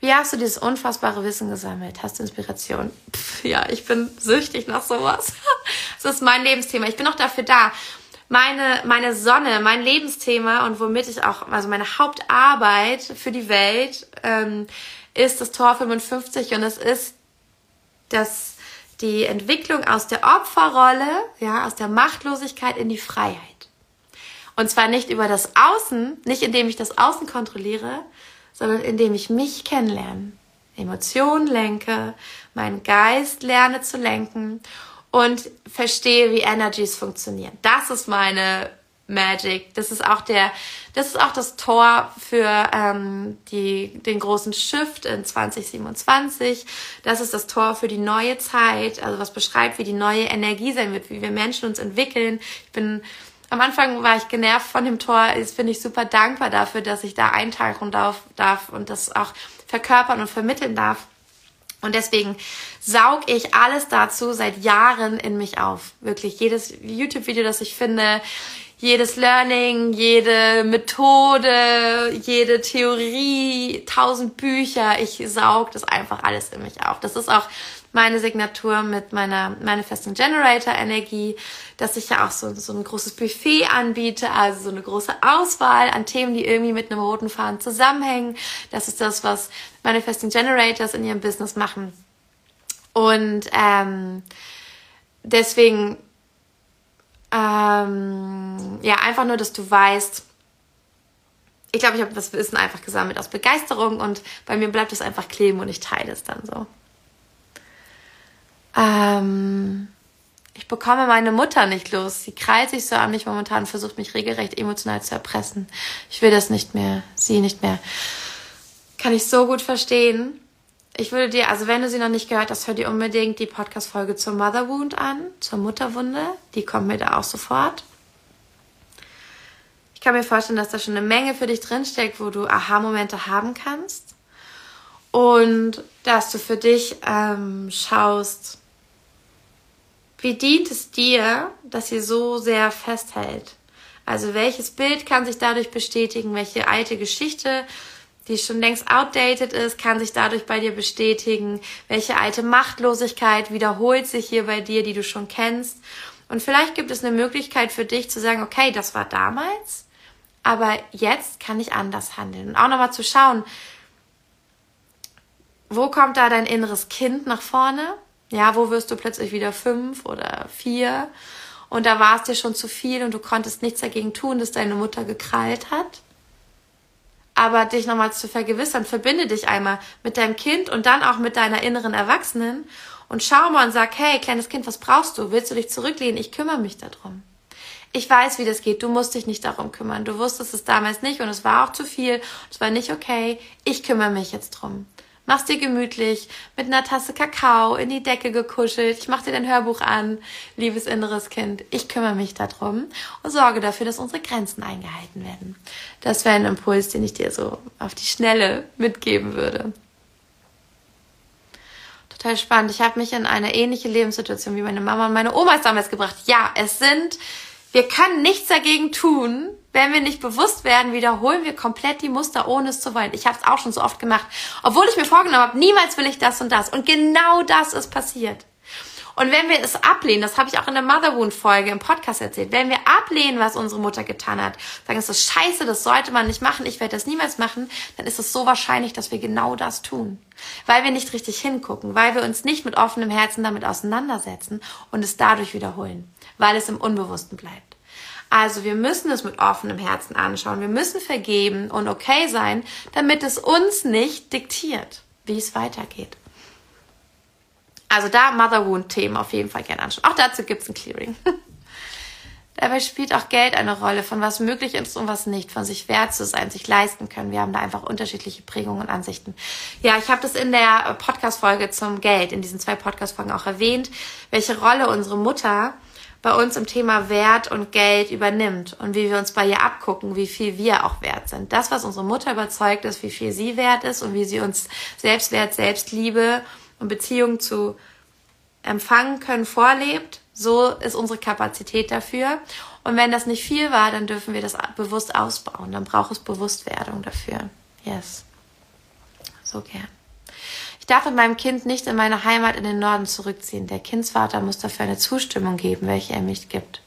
Wie hast du dieses unfassbare Wissen gesammelt? Hast du Inspiration? Pff, ja, ich bin süchtig nach sowas. Das ist mein Lebensthema. Ich bin auch dafür da. Meine, meine Sonne, mein Lebensthema und womit ich auch, also meine Hauptarbeit für die Welt, ähm, ist das Tor 55 und es ist das, die Entwicklung aus der Opferrolle, ja, aus der Machtlosigkeit in die Freiheit. Und zwar nicht über das Außen, nicht indem ich das Außen kontrolliere, sondern indem ich mich kennenlerne, Emotionen lenke, meinen Geist lerne zu lenken und verstehe, wie Energies funktionieren. Das ist meine Magic. Das ist auch der, das ist auch das Tor für ähm, die, den großen Shift in 2027. Das ist das Tor für die neue Zeit, also was beschreibt, wie die neue Energie sein wird, wie wir Menschen uns entwickeln. Ich bin am Anfang war ich genervt von dem Tor. Jetzt bin ich super dankbar dafür, dass ich da eintauchen darf, darf und das auch verkörpern und vermitteln darf. Und deswegen saug ich alles dazu seit Jahren in mich auf. Wirklich jedes YouTube-Video, das ich finde, jedes Learning, jede Methode, jede Theorie, tausend Bücher, ich saug das einfach alles in mich auf. Das ist auch meine Signatur mit meiner Manifesting Generator Energie, dass ich ja auch so, so ein großes Buffet anbiete, also so eine große Auswahl an Themen, die irgendwie mit einem roten Faden zusammenhängen. Das ist das, was Manifesting Generators in ihrem Business machen. Und ähm, deswegen ähm, ja, einfach nur, dass du weißt, ich glaube, ich habe das Wissen einfach gesammelt aus Begeisterung und bei mir bleibt es einfach kleben und ich teile es dann so. Ähm, ich bekomme meine Mutter nicht los. Sie krallt sich so an mich momentan, versucht mich regelrecht emotional zu erpressen. Ich will das nicht mehr, sie nicht mehr. Kann ich so gut verstehen ich würde dir, also wenn du sie noch nicht gehört hast, hör dir unbedingt die Podcast-Folge zur Mother Wound an, zur Mutterwunde. Die kommt mir da auch sofort. Ich kann mir vorstellen, dass da schon eine Menge für dich drinsteckt, wo du Aha-Momente haben kannst. Und dass du für dich ähm, schaust, wie dient es dir, dass sie so sehr festhält? Also welches Bild kann sich dadurch bestätigen? Welche alte Geschichte die schon längst outdated ist, kann sich dadurch bei dir bestätigen. Welche alte Machtlosigkeit wiederholt sich hier bei dir, die du schon kennst. Und vielleicht gibt es eine Möglichkeit für dich zu sagen, okay, das war damals, aber jetzt kann ich anders handeln. Und auch nochmal zu schauen, wo kommt da dein inneres Kind nach vorne? Ja, wo wirst du plötzlich wieder fünf oder vier? Und da war es dir schon zu viel und du konntest nichts dagegen tun, dass deine Mutter gekrallt hat aber dich nochmal zu vergewissern, verbinde dich einmal mit deinem Kind und dann auch mit deiner inneren Erwachsenen und schau mal und sag, hey, kleines Kind, was brauchst du? Willst du dich zurücklehnen? Ich kümmere mich darum. Ich weiß, wie das geht. Du musst dich nicht darum kümmern. Du wusstest es damals nicht und es war auch zu viel. Es war nicht okay. Ich kümmere mich jetzt drum mach's dir gemütlich mit einer Tasse Kakao in die Decke gekuschelt. Ich mach dir dein Hörbuch an, liebes inneres Kind. Ich kümmere mich darum und sorge dafür, dass unsere Grenzen eingehalten werden. Das wäre ein Impuls, den ich dir so auf die Schnelle mitgeben würde. Total spannend. Ich habe mich in eine ähnliche Lebenssituation wie meine Mama und meine Oma damals gebracht. Ja, es sind, wir können nichts dagegen tun, wenn wir nicht bewusst werden, wiederholen wir komplett die Muster, ohne es zu wollen. Ich habe es auch schon so oft gemacht, obwohl ich mir vorgenommen habe, niemals will ich das und das. Und genau das ist passiert. Und wenn wir es ablehnen, das habe ich auch in der Mother Wound Folge im Podcast erzählt, wenn wir ablehnen, was unsere Mutter getan hat, sagen, es ist scheiße, das sollte man nicht machen, ich werde das niemals machen, dann ist es so wahrscheinlich, dass wir genau das tun. Weil wir nicht richtig hingucken, weil wir uns nicht mit offenem Herzen damit auseinandersetzen und es dadurch wiederholen, weil es im Unbewussten bleibt. Also wir müssen es mit offenem Herzen anschauen. Wir müssen vergeben und okay sein, damit es uns nicht diktiert, wie es weitergeht. Also da Mother Wound Themen auf jeden Fall gerne anschauen. Auch dazu gibt es ein Clearing. Dabei spielt auch Geld eine Rolle, von was möglich ist und was nicht, von sich wert zu sein, sich leisten können. Wir haben da einfach unterschiedliche Prägungen und Ansichten. Ja, ich habe das in der Podcast-Folge zum Geld, in diesen zwei Podcast-Folgen auch erwähnt, welche Rolle unsere Mutter bei uns im Thema Wert und Geld übernimmt und wie wir uns bei ihr abgucken, wie viel wir auch wert sind. Das, was unsere Mutter überzeugt ist, wie viel sie wert ist und wie sie uns Selbstwert, Selbstliebe und Beziehung zu empfangen können, vorlebt, so ist unsere Kapazität dafür. Und wenn das nicht viel war, dann dürfen wir das bewusst ausbauen. Dann braucht es Bewusstwerdung dafür. Yes. So gern darf mit meinem Kind nicht in meine Heimat in den Norden zurückziehen. Der Kindsvater muss dafür eine Zustimmung geben, welche er mich gibt.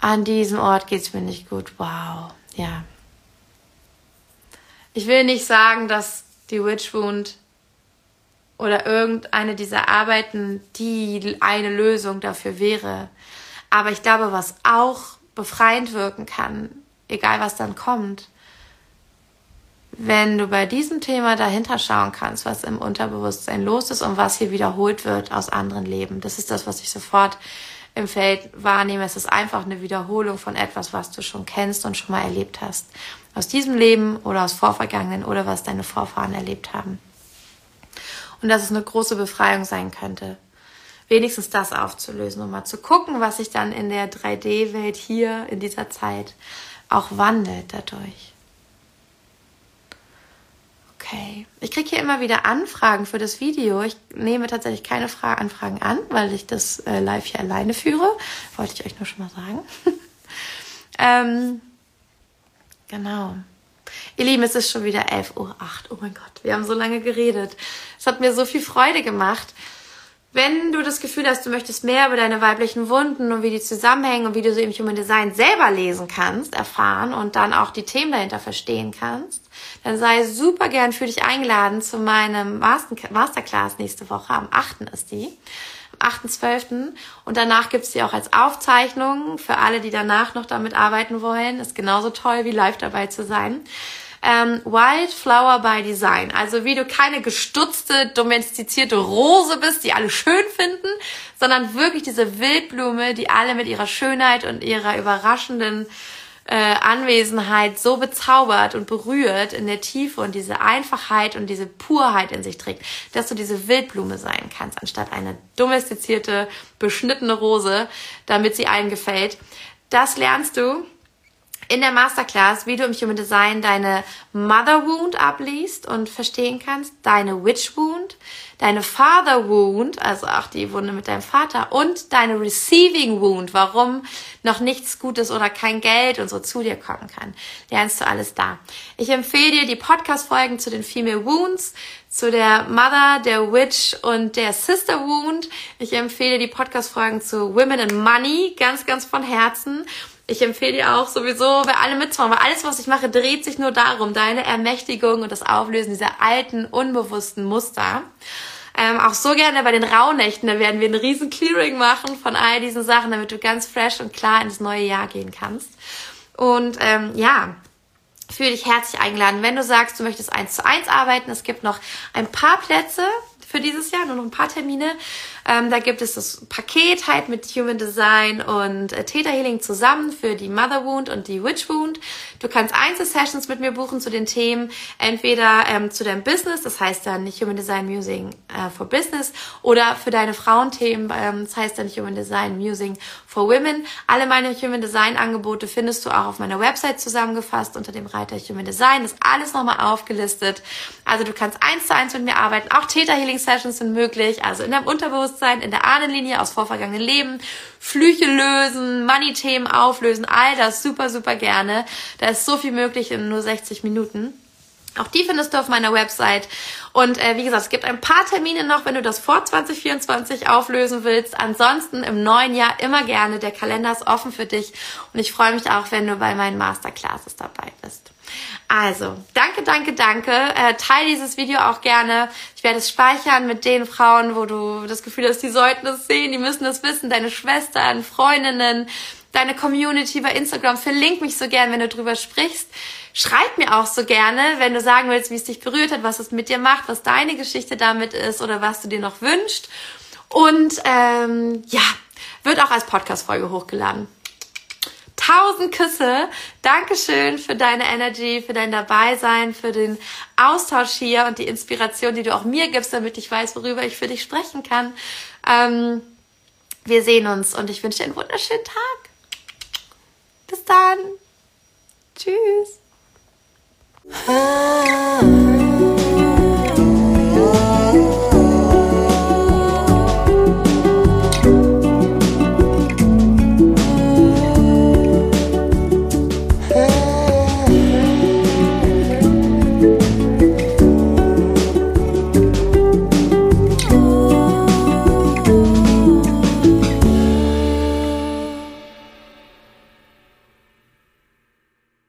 An diesem Ort geht's mir nicht gut. Wow. Ja. Ich will nicht sagen, dass die Witch Wound oder irgendeine dieser Arbeiten, die eine Lösung dafür wäre. Aber ich glaube, was auch befreiend wirken kann, egal was dann kommt, wenn du bei diesem Thema dahinter schauen kannst, was im Unterbewusstsein los ist und was hier wiederholt wird aus anderen Leben. Das ist das, was ich sofort im Feld wahrnehme. Es ist einfach eine Wiederholung von etwas, was du schon kennst und schon mal erlebt hast. Aus diesem Leben oder aus Vorvergangenen oder was deine Vorfahren erlebt haben. Und dass es eine große Befreiung sein könnte. Wenigstens das aufzulösen und mal zu gucken, was sich dann in der 3D-Welt hier in dieser Zeit auch wandelt dadurch. Okay. Ich kriege hier immer wieder Anfragen für das Video. Ich nehme tatsächlich keine Fra Anfragen an, weil ich das äh, live hier alleine führe. Wollte ich euch nur schon mal sagen. ähm, genau. Ihr Lieben, es ist schon wieder 11.08 Uhr. Oh mein Gott, wir haben so lange geredet. Es hat mir so viel Freude gemacht. Wenn du das Gefühl hast, du möchtest mehr über deine weiblichen Wunden und wie die zusammenhängen und wie du sie im Human Design selber lesen kannst, erfahren und dann auch die Themen dahinter verstehen kannst, dann sei super gern für dich eingeladen zu meinem Masterclass nächste Woche. Am 8. ist die. Am 8.12. Und danach gibt's die auch als Aufzeichnung für alle, die danach noch damit arbeiten wollen. Ist genauso toll wie live dabei zu sein ähm, Wildflower by Design. Also wie du keine gestutzte, domestizierte Rose bist, die alle schön finden, sondern wirklich diese Wildblume, die alle mit ihrer Schönheit und ihrer überraschenden äh, Anwesenheit so bezaubert und berührt in der Tiefe und diese Einfachheit und diese Purheit in sich trägt, dass du diese Wildblume sein kannst, anstatt eine domestizierte, beschnittene Rose, damit sie allen gefällt. Das lernst du in der Masterclass, wie du im Human Design deine Mother Wound abliest und verstehen kannst, deine Witch Wound, deine Father Wound, also auch die Wunde mit deinem Vater und deine Receiving Wound, warum noch nichts Gutes oder kein Geld und so zu dir kommen kann. Lernst du alles da. Ich empfehle dir die Podcast-Folgen zu den Female Wounds, zu der Mother, der Witch und der Sister Wound. Ich empfehle die Podcast-Folgen zu Women and Money ganz, ganz von Herzen. Ich empfehle dir auch sowieso, wer alle mitzumachen, weil alles, was ich mache, dreht sich nur darum, deine Ermächtigung und das Auflösen dieser alten, unbewussten Muster. Ähm, auch so gerne bei den Rauhnächten, da werden wir einen riesen Clearing machen von all diesen Sachen, damit du ganz fresh und klar ins neue Jahr gehen kannst. Und ähm, ja, fühle dich herzlich eingeladen. Wenn du sagst, du möchtest eins zu eins arbeiten, es gibt noch ein paar Plätze für dieses Jahr, nur noch ein paar Termine. Ähm, da gibt es das Paket halt mit Human Design und äh, Theta Healing zusammen für die Mother Wound und die Witch Wound. Du kannst Einzelsessions mit mir buchen zu den Themen, entweder ähm, zu deinem Business, das heißt dann Human Design Musing äh, for Business, oder für deine Frauenthemen, ähm, das heißt dann Human Design Musing for Women. Alle meine Human Design Angebote findest du auch auf meiner Website zusammengefasst unter dem Reiter Human Design. Das ist alles nochmal aufgelistet. Also du kannst eins zu eins mit mir arbeiten. Auch Theta Healing Sessions sind möglich, also in deinem Unterbewusstsein, in der Ahnenlinie aus vorvergangenen Leben, Flüche lösen, Money-Themen auflösen, all das super, super gerne. Da ist so viel möglich in nur 60 Minuten. Auch die findest du auf meiner Website. Und äh, wie gesagt, es gibt ein paar Termine noch, wenn du das vor 2024 auflösen willst. Ansonsten im neuen Jahr immer gerne. Der Kalender ist offen für dich. Und ich freue mich auch, wenn du bei meinen Masterclasses dabei bist. Also, danke, danke, danke. Äh, teil dieses Video auch gerne. Ich werde es speichern mit den Frauen, wo du das Gefühl hast, die sollten es sehen, die müssen es wissen. Deine Schwestern, Freundinnen, deine Community bei Instagram. Verlink mich so gern, wenn du drüber sprichst. Schreib mir auch so gerne, wenn du sagen willst, wie es dich berührt hat, was es mit dir macht, was deine Geschichte damit ist oder was du dir noch wünschst. Und ähm, ja, wird auch als Podcast-Folge hochgeladen. Tausend Küsse. Dankeschön für deine Energy, für dein Dabeisein, für den Austausch hier und die Inspiration, die du auch mir gibst, damit ich weiß, worüber ich für dich sprechen kann. Ähm, wir sehen uns und ich wünsche dir einen wunderschönen Tag. Bis dann. Tschüss. Ah.